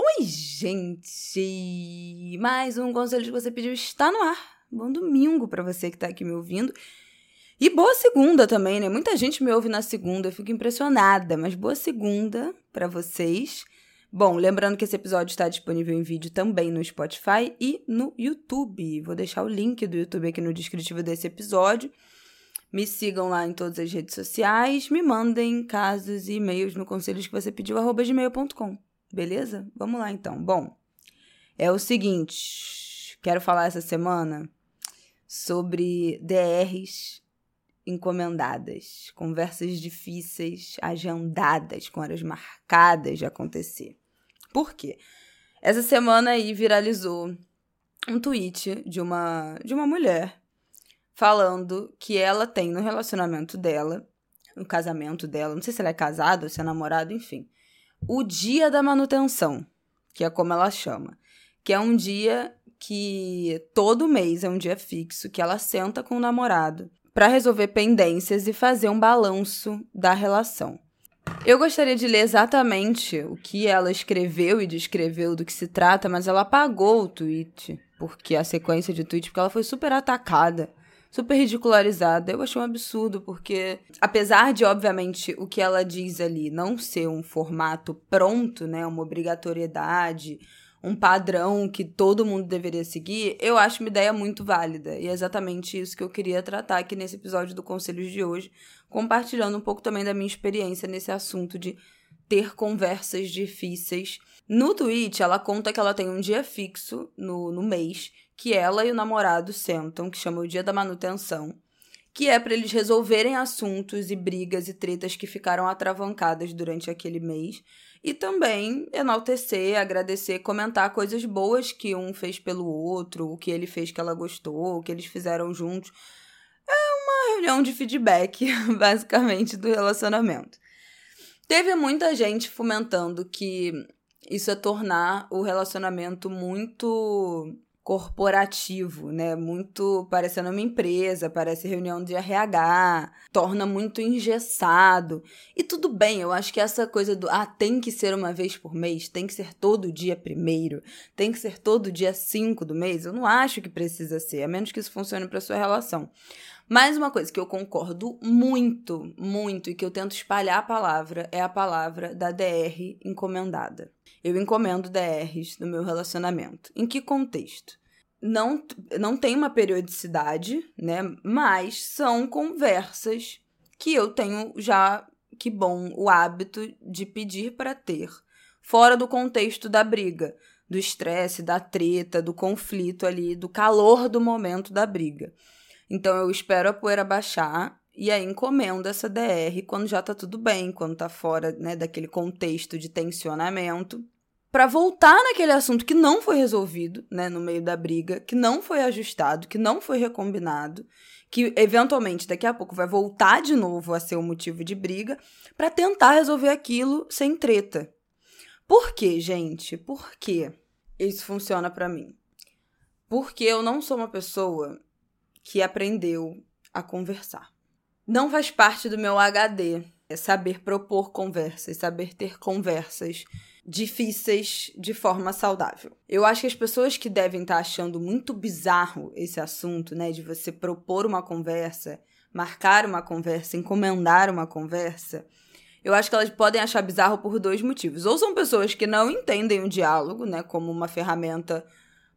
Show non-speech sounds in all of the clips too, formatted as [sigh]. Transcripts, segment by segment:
Oi, gente! Mais um conselho que você pediu está no ar. Bom domingo para você que tá aqui me ouvindo. E boa segunda também, né? Muita gente me ouve na segunda, eu fico impressionada, mas boa segunda para vocês. Bom, lembrando que esse episódio está disponível em vídeo também no Spotify e no YouTube. Vou deixar o link do YouTube aqui no descritivo desse episódio. Me sigam lá em todas as redes sociais, me mandem casos e e-mails no conselhos que você pediu, arroba gmail.com. Beleza? Vamos lá então. Bom, é o seguinte, quero falar essa semana sobre DRs encomendadas, conversas difíceis, agendadas, com horas marcadas de acontecer. Por quê? Essa semana aí viralizou um tweet de uma de uma mulher falando que ela tem no relacionamento dela, no casamento dela, não sei se ela é casada ou se é namorado, enfim, o dia da manutenção, que é como ela chama, que é um dia que todo mês é um dia fixo que ela senta com o namorado para resolver pendências e fazer um balanço da relação. Eu gostaria de ler exatamente o que ela escreveu e descreveu do que se trata, mas ela apagou o tweet, porque a sequência de tweets, porque ela foi super atacada super ridicularizada. Eu achei um absurdo, porque apesar de, obviamente, o que ela diz ali não ser um formato pronto, né, uma obrigatoriedade, um padrão que todo mundo deveria seguir, eu acho uma ideia muito válida. E é exatamente isso que eu queria tratar aqui nesse episódio do Conselhos de hoje, compartilhando um pouco também da minha experiência nesse assunto de ter conversas difíceis. No tweet, ela conta que ela tem um dia fixo no, no mês que ela e o namorado sentam, que chama o dia da manutenção, que é para eles resolverem assuntos e brigas e tretas que ficaram atravancadas durante aquele mês e também enaltecer, agradecer, comentar coisas boas que um fez pelo outro, o que ele fez que ela gostou, o que eles fizeram juntos. É uma reunião de feedback, [laughs] basicamente, do relacionamento. Teve muita gente fomentando que isso é tornar o relacionamento muito corporativo, né? Muito parecendo uma empresa, parece reunião de RH, torna muito engessado. E tudo bem, eu acho que essa coisa do ah, tem que ser uma vez por mês, tem que ser todo dia primeiro, tem que ser todo dia cinco do mês, eu não acho que precisa ser, a menos que isso funcione para sua relação. Mais uma coisa que eu concordo muito, muito e que eu tento espalhar a palavra é a palavra da DR encomendada. Eu encomendo DRs no meu relacionamento. Em que contexto? Não, não tem uma periodicidade, né? Mas são conversas que eu tenho já, que bom, o hábito de pedir para ter, fora do contexto da briga, do estresse, da treta, do conflito ali, do calor do momento da briga. Então eu espero a poeira baixar e aí encomendo essa DR quando já tá tudo bem, quando tá fora, né, daquele contexto de tensionamento, para voltar naquele assunto que não foi resolvido, né, no meio da briga, que não foi ajustado, que não foi recombinado, que eventualmente daqui a pouco vai voltar de novo a ser o um motivo de briga, para tentar resolver aquilo sem treta. Por quê, gente? Por quê? Isso funciona para mim. Porque eu não sou uma pessoa que aprendeu a conversar. Não faz parte do meu HD é saber propor conversas, saber ter conversas difíceis de forma saudável. Eu acho que as pessoas que devem estar achando muito bizarro esse assunto, né, de você propor uma conversa, marcar uma conversa, encomendar uma conversa, eu acho que elas podem achar bizarro por dois motivos. Ou são pessoas que não entendem o diálogo, né, como uma ferramenta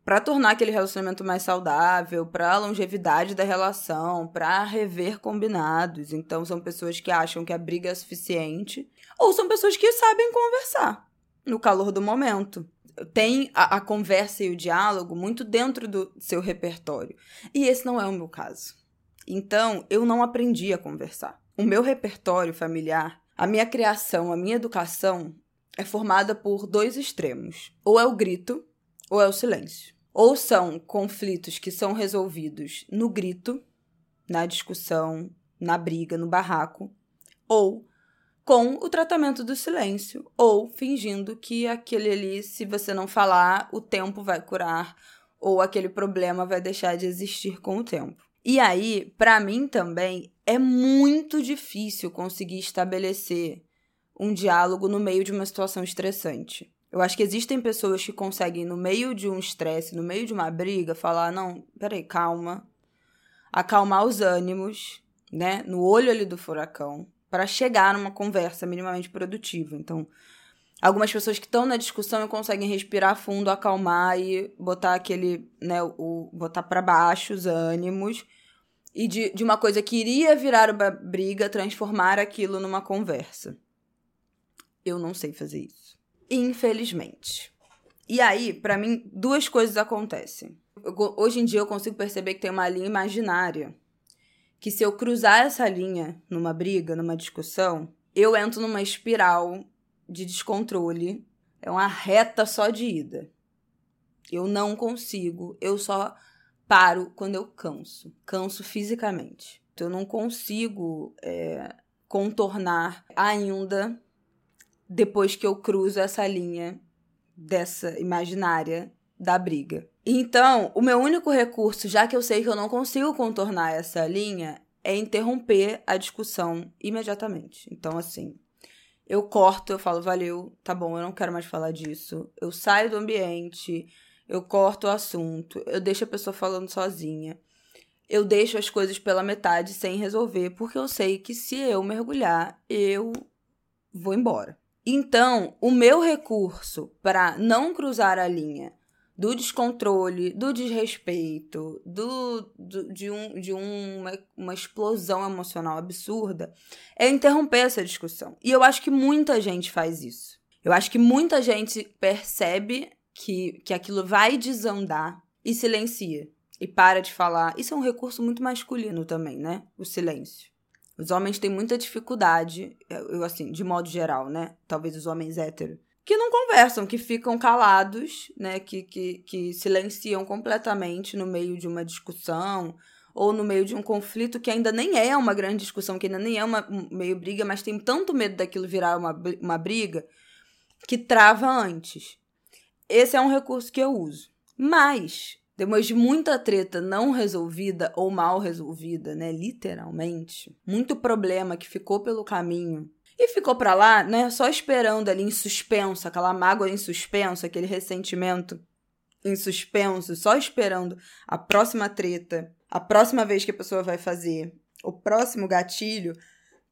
para tornar aquele relacionamento mais saudável, para a longevidade da relação, para rever combinados. Então são pessoas que acham que a briga é suficiente, ou são pessoas que sabem conversar no calor do momento. Tem a, a conversa e o diálogo muito dentro do seu repertório. E esse não é o meu caso. Então, eu não aprendi a conversar. O meu repertório familiar, a minha criação, a minha educação é formada por dois extremos: ou é o grito, ou é o silêncio. Ou são conflitos que são resolvidos no grito, na discussão, na briga, no barraco, ou com o tratamento do silêncio, ou fingindo que aquele ali, se você não falar, o tempo vai curar, ou aquele problema vai deixar de existir com o tempo. E aí, para mim também, é muito difícil conseguir estabelecer um diálogo no meio de uma situação estressante. Eu acho que existem pessoas que conseguem, no meio de um estresse, no meio de uma briga, falar: não, peraí, calma. Acalmar os ânimos, né? No olho ali do furacão para chegar numa conversa minimamente produtiva. Então, algumas pessoas que estão na discussão conseguem respirar fundo, acalmar e botar aquele, né, o botar para baixo os ânimos e de, de uma coisa que iria virar uma briga, transformar aquilo numa conversa. Eu não sei fazer isso. Infelizmente. E aí, para mim, duas coisas acontecem. Eu, hoje em dia eu consigo perceber que tem uma linha imaginária que se eu cruzar essa linha numa briga, numa discussão, eu entro numa espiral de descontrole. É uma reta só de ida. Eu não consigo, eu só paro quando eu canso. Canso fisicamente. Então, eu não consigo é, contornar ainda depois que eu cruzo essa linha dessa imaginária da briga. Então, o meu único recurso, já que eu sei que eu não consigo contornar essa linha, é interromper a discussão imediatamente. Então, assim, eu corto, eu falo, valeu, tá bom, eu não quero mais falar disso. Eu saio do ambiente, eu corto o assunto, eu deixo a pessoa falando sozinha. Eu deixo as coisas pela metade sem resolver, porque eu sei que se eu mergulhar, eu vou embora. Então, o meu recurso para não cruzar a linha do descontrole, do desrespeito, do, do de, um, de uma, uma explosão emocional absurda, é interromper essa discussão. E eu acho que muita gente faz isso. Eu acho que muita gente percebe que, que aquilo vai desandar e silencia. E para de falar. Isso é um recurso muito masculino também, né? O silêncio. Os homens têm muita dificuldade, eu assim, de modo geral, né? Talvez os homens héteros que não conversam, que ficam calados, né? Que, que, que silenciam completamente no meio de uma discussão ou no meio de um conflito que ainda nem é uma grande discussão, que ainda nem é uma meio briga, mas tem tanto medo daquilo virar uma, uma briga que trava antes. Esse é um recurso que eu uso. Mas, depois de muita treta não resolvida ou mal resolvida, né, literalmente, muito problema que ficou pelo caminho e ficou pra lá, né, só esperando ali em suspenso, aquela mágoa em suspenso, aquele ressentimento em suspenso, só esperando a próxima treta, a próxima vez que a pessoa vai fazer, o próximo gatilho,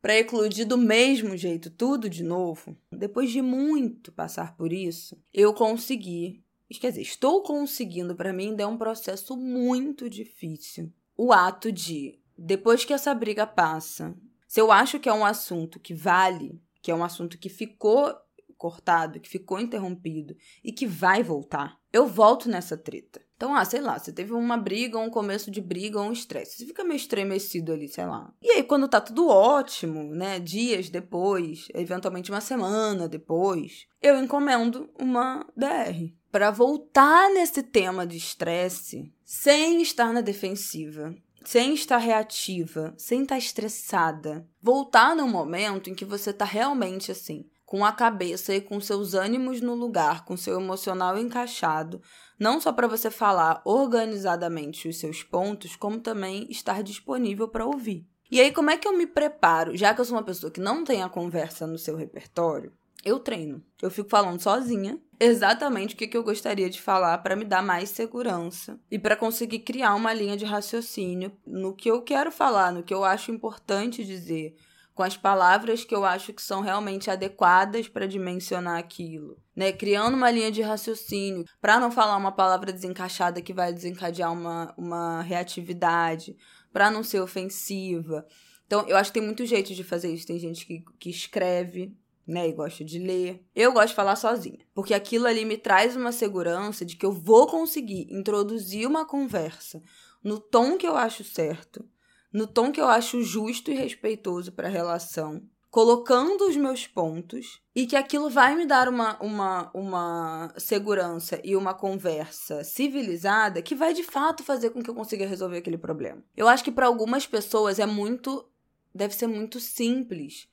para eclodir do mesmo jeito, tudo de novo. Depois de muito passar por isso, eu consegui, quer dizer, estou conseguindo, para mim ainda é um processo muito difícil. O ato de, depois que essa briga passa, se eu acho que é um assunto que vale, que é um assunto que ficou cortado, que ficou interrompido e que vai voltar, eu volto nessa treta. Então, ah, sei lá, você teve uma briga, um começo de briga, um estresse. Você fica meio estremecido ali, sei lá. E aí, quando tá tudo ótimo, né? Dias depois, eventualmente uma semana depois, eu encomendo uma DR. para voltar nesse tema de estresse sem estar na defensiva sem estar reativa, sem estar estressada. Voltar no momento em que você está realmente assim, com a cabeça e com seus ânimos no lugar, com seu emocional encaixado, não só para você falar organizadamente os seus pontos, como também estar disponível para ouvir. E aí, como é que eu me preparo? Já que eu sou uma pessoa que não tem a conversa no seu repertório, eu treino. Eu fico falando sozinha exatamente o que, eu gostaria de falar para me dar mais segurança e para conseguir criar uma linha de raciocínio no que eu quero falar, no que eu acho importante dizer, com as palavras que eu acho que são realmente adequadas para dimensionar aquilo, né? Criando uma linha de raciocínio para não falar uma palavra desencaixada que vai desencadear uma, uma reatividade, para não ser ofensiva. Então, eu acho que tem muito jeito de fazer isso. Tem gente que, que escreve né, e gosta de ler. Eu gosto de falar sozinha, porque aquilo ali me traz uma segurança de que eu vou conseguir introduzir uma conversa no tom que eu acho certo, no tom que eu acho justo e respeitoso para a relação, colocando os meus pontos e que aquilo vai me dar uma, uma, uma segurança e uma conversa civilizada que vai de fato fazer com que eu consiga resolver aquele problema. Eu acho que para algumas pessoas é muito. deve ser muito simples.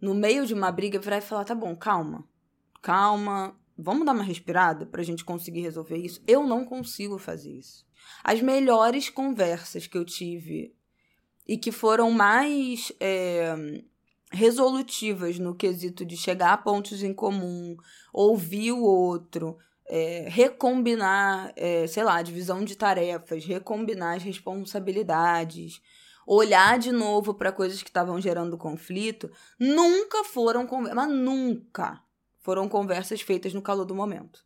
No meio de uma briga, virar e falar: tá bom, calma, calma, vamos dar uma respirada pra gente conseguir resolver isso. Eu não consigo fazer isso. As melhores conversas que eu tive e que foram mais. É, resolutivas no quesito de chegar a pontos em comum, ouvir o outro, é, recombinar, é, sei lá, divisão de tarefas, recombinar as responsabilidades, olhar de novo para coisas que estavam gerando conflito, nunca foram conversas, mas nunca foram conversas feitas no calor do momento.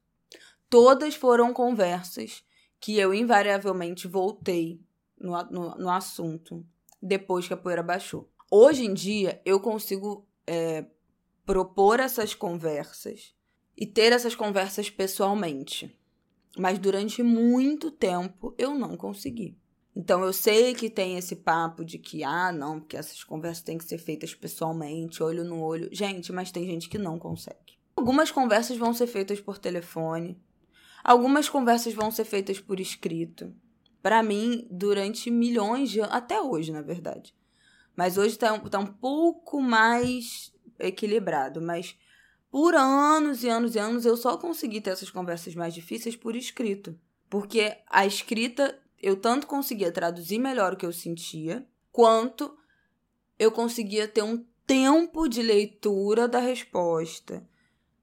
Todas foram conversas que eu invariavelmente voltei no, no, no assunto depois que a poeira baixou. Hoje em dia, eu consigo é, propor essas conversas e ter essas conversas pessoalmente. Mas durante muito tempo eu não consegui. Então eu sei que tem esse papo de que, ah, não, porque essas conversas têm que ser feitas pessoalmente, olho no olho. Gente, mas tem gente que não consegue. Algumas conversas vão ser feitas por telefone, algumas conversas vão ser feitas por escrito. Para mim, durante milhões de anos, até hoje, na verdade. Mas hoje está tá um pouco mais equilibrado. Mas por anos e anos e anos eu só consegui ter essas conversas mais difíceis por escrito. Porque a escrita eu tanto conseguia traduzir melhor o que eu sentia, quanto eu conseguia ter um tempo de leitura da resposta,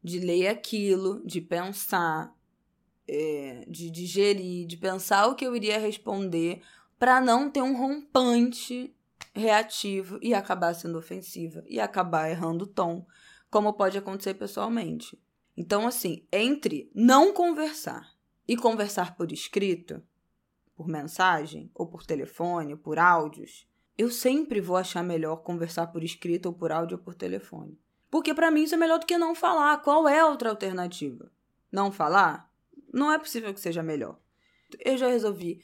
de ler aquilo, de pensar, é, de digerir, de pensar o que eu iria responder, para não ter um rompante reativo e acabar sendo ofensiva e acabar errando o tom, como pode acontecer pessoalmente. Então, assim, entre não conversar e conversar por escrito, por mensagem, ou por telefone, ou por áudios, eu sempre vou achar melhor conversar por escrito, ou por áudio, ou por telefone. Porque para mim isso é melhor do que não falar. Qual é a outra alternativa? Não falar? Não é possível que seja melhor. Eu já resolvi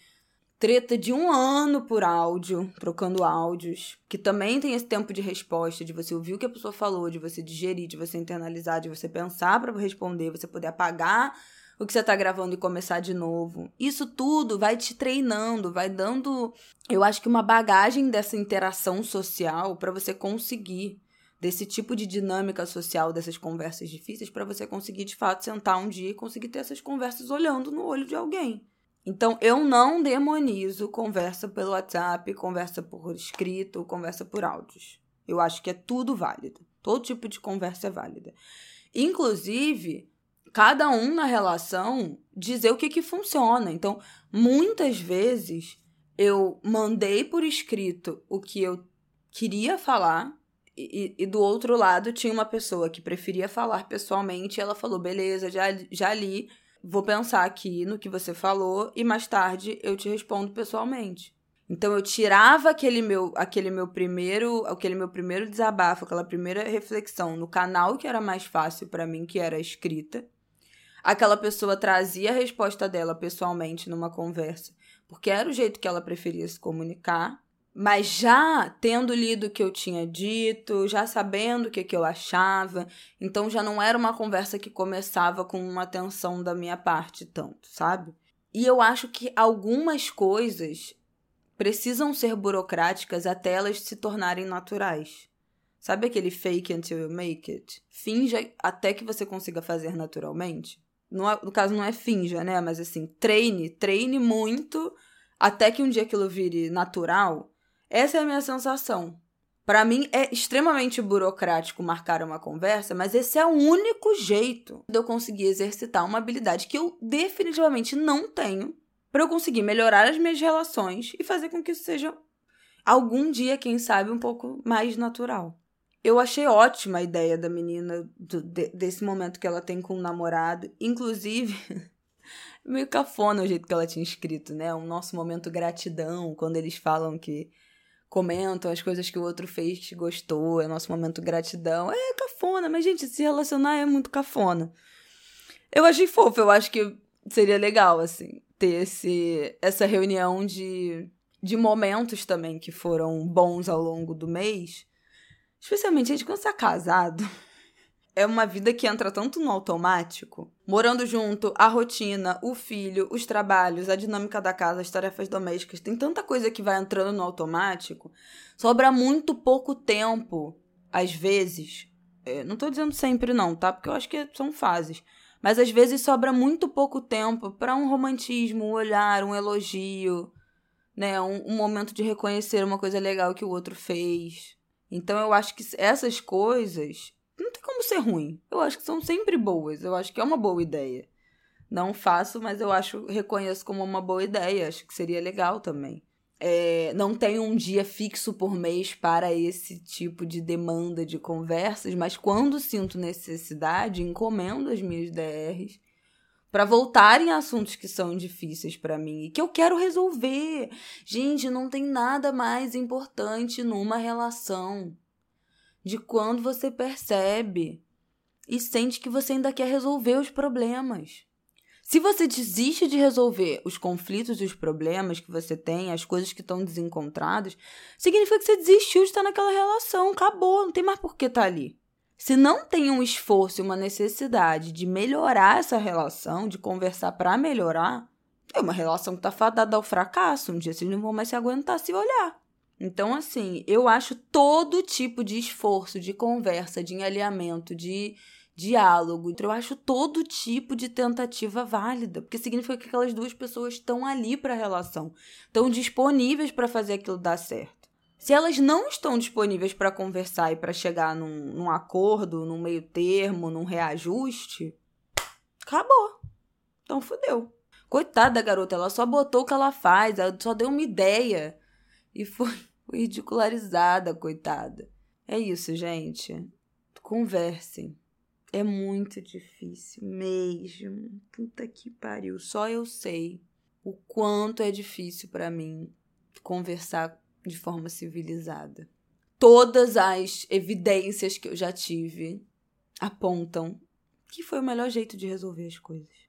treta de um ano por áudio, trocando áudios, que também tem esse tempo de resposta, de você ouvir o que a pessoa falou, de você digerir, de você internalizar, de você pensar para responder, você poder apagar o que você tá gravando e começar de novo. Isso tudo vai te treinando, vai dando, eu acho que uma bagagem dessa interação social para você conseguir desse tipo de dinâmica social dessas conversas difíceis para você conseguir de fato sentar um dia e conseguir ter essas conversas olhando no olho de alguém. Então, eu não demonizo conversa pelo WhatsApp, conversa por escrito, conversa por áudios. Eu acho que é tudo válido. Todo tipo de conversa é válida. Inclusive, cada um na relação dizer o que, que funciona. Então, muitas vezes eu mandei por escrito o que eu queria falar. E, e, do outro lado tinha uma pessoa que preferia falar pessoalmente. E ela falou: beleza, já, já li vou pensar aqui no que você falou e mais tarde eu te respondo pessoalmente. Então eu tirava aquele meu, aquele meu primeiro, aquele meu primeiro desabafo, aquela primeira reflexão no canal que era mais fácil para mim, que era a escrita. Aquela pessoa trazia a resposta dela pessoalmente numa conversa, porque era o jeito que ela preferia se comunicar. Mas já tendo lido o que eu tinha dito, já sabendo o que, que eu achava, então já não era uma conversa que começava com uma atenção da minha parte tanto, sabe? E eu acho que algumas coisas precisam ser burocráticas até elas se tornarem naturais. Sabe aquele fake until you make it? Finja até que você consiga fazer naturalmente. No, no caso, não é finja, né? Mas assim, treine, treine muito até que um dia aquilo vire natural essa é a minha sensação. Para mim é extremamente burocrático marcar uma conversa, mas esse é o único jeito de eu conseguir exercitar uma habilidade que eu definitivamente não tenho para eu conseguir melhorar as minhas relações e fazer com que isso seja algum dia, quem sabe, um pouco mais natural. Eu achei ótima a ideia da menina do, de, desse momento que ela tem com o namorado, inclusive [laughs] meio cafona o jeito que ela tinha escrito, né? O nosso momento gratidão, quando eles falam que comentam as coisas que o outro fez que gostou, é nosso momento gratidão. É cafona, mas, gente, se relacionar é muito cafona. Eu achei fofo, eu acho que seria legal, assim, ter esse, essa reunião de, de momentos também que foram bons ao longo do mês. Especialmente, gente, quando você é casado, [laughs] é uma vida que entra tanto no automático. Morando junto, a rotina, o filho, os trabalhos, a dinâmica da casa, as tarefas domésticas, tem tanta coisa que vai entrando no automático. Sobra muito pouco tempo, às vezes. É, não tô dizendo sempre não, tá? Porque eu acho que são fases. Mas às vezes sobra muito pouco tempo para um romantismo, um olhar, um elogio, né? Um, um momento de reconhecer uma coisa legal que o outro fez. Então eu acho que essas coisas não tem como ser ruim. Eu acho que são sempre boas. Eu acho que é uma boa ideia. Não faço, mas eu acho, reconheço como uma boa ideia. Acho que seria legal também. É, não tenho um dia fixo por mês para esse tipo de demanda de conversas, mas quando sinto necessidade, encomendo as minhas DRs para voltarem a assuntos que são difíceis para mim e que eu quero resolver. Gente, não tem nada mais importante numa relação de quando você percebe e sente que você ainda quer resolver os problemas. Se você desiste de resolver os conflitos e os problemas que você tem, as coisas que estão desencontradas, significa que você desistiu de estar naquela relação, acabou, não tem mais por que estar ali. Se não tem um esforço uma necessidade de melhorar essa relação, de conversar para melhorar, é uma relação que está fadada ao fracasso. Um dia vocês não vão mais se aguentar se olhar. Então, assim, eu acho todo tipo de esforço, de conversa, de alinhamento, de diálogo, eu acho todo tipo de tentativa válida, porque significa que aquelas duas pessoas estão ali para a relação, estão disponíveis para fazer aquilo dar certo. Se elas não estão disponíveis para conversar e para chegar num, num acordo, num meio termo, num reajuste, acabou. Então fudeu. Coitada da garota, ela só botou o que ela faz, ela só deu uma ideia e foi, ridicularizada, coitada. É isso, gente. Conversem. É muito difícil mesmo. Puta que pariu. Só eu sei o quanto é difícil para mim conversar de forma civilizada. Todas as evidências que eu já tive apontam que foi o melhor jeito de resolver as coisas.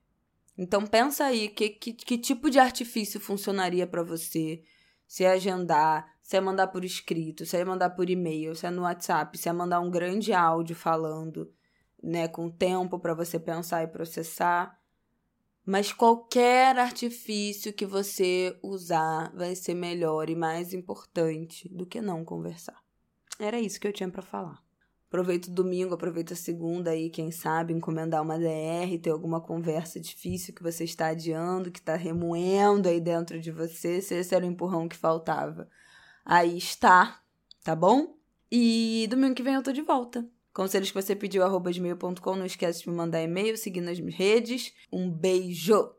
Então pensa aí que, que, que tipo de artifício funcionaria para você se é agendar, se é mandar por escrito, se é mandar por e-mail, se é no WhatsApp, se é mandar um grande áudio falando, né, com tempo para você pensar e processar. Mas qualquer artifício que você usar vai ser melhor e mais importante do que não conversar. Era isso que eu tinha para falar. Aproveita o domingo, aproveita a segunda aí, quem sabe, encomendar uma DR, ter alguma conversa difícil que você está adiando, que está remoendo aí dentro de você, se esse era o empurrão que faltava. Aí está, tá bom? E domingo que vem eu tô de volta. Conselhos que você pediu, arroba gmail.com. Não esquece de me mandar e-mail, seguir nas redes. Um beijo!